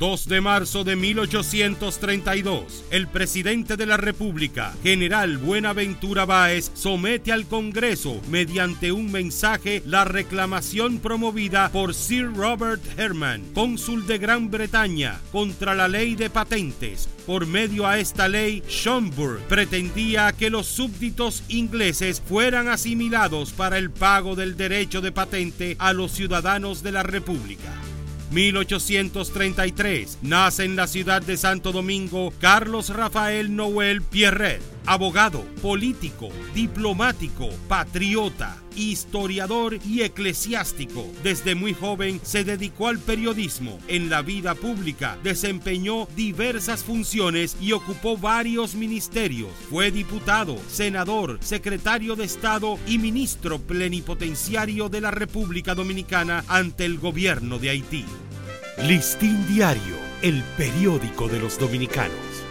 2 de marzo de 1832, el presidente de la República, general Buenaventura Báez, somete al Congreso, mediante un mensaje, la reclamación promovida por Sir Robert Herman, cónsul de Gran Bretaña, contra la ley de patentes. Por medio a esta ley, Schomburg pretendía que los súbditos ingleses fueran asimilados para el pago del derecho de patente a los ciudadanos de la República. 1833 nace en la ciudad de Santo Domingo Carlos Rafael Noel Pierret, abogado, político, diplomático, patriota, historiador y eclesiástico. Desde muy joven se dedicó al periodismo. En la vida pública desempeñó diversas funciones y ocupó varios ministerios. Fue diputado, senador, secretario de Estado y ministro plenipotenciario de la República Dominicana ante el gobierno de Haití. Listín Diario, el periódico de los dominicanos,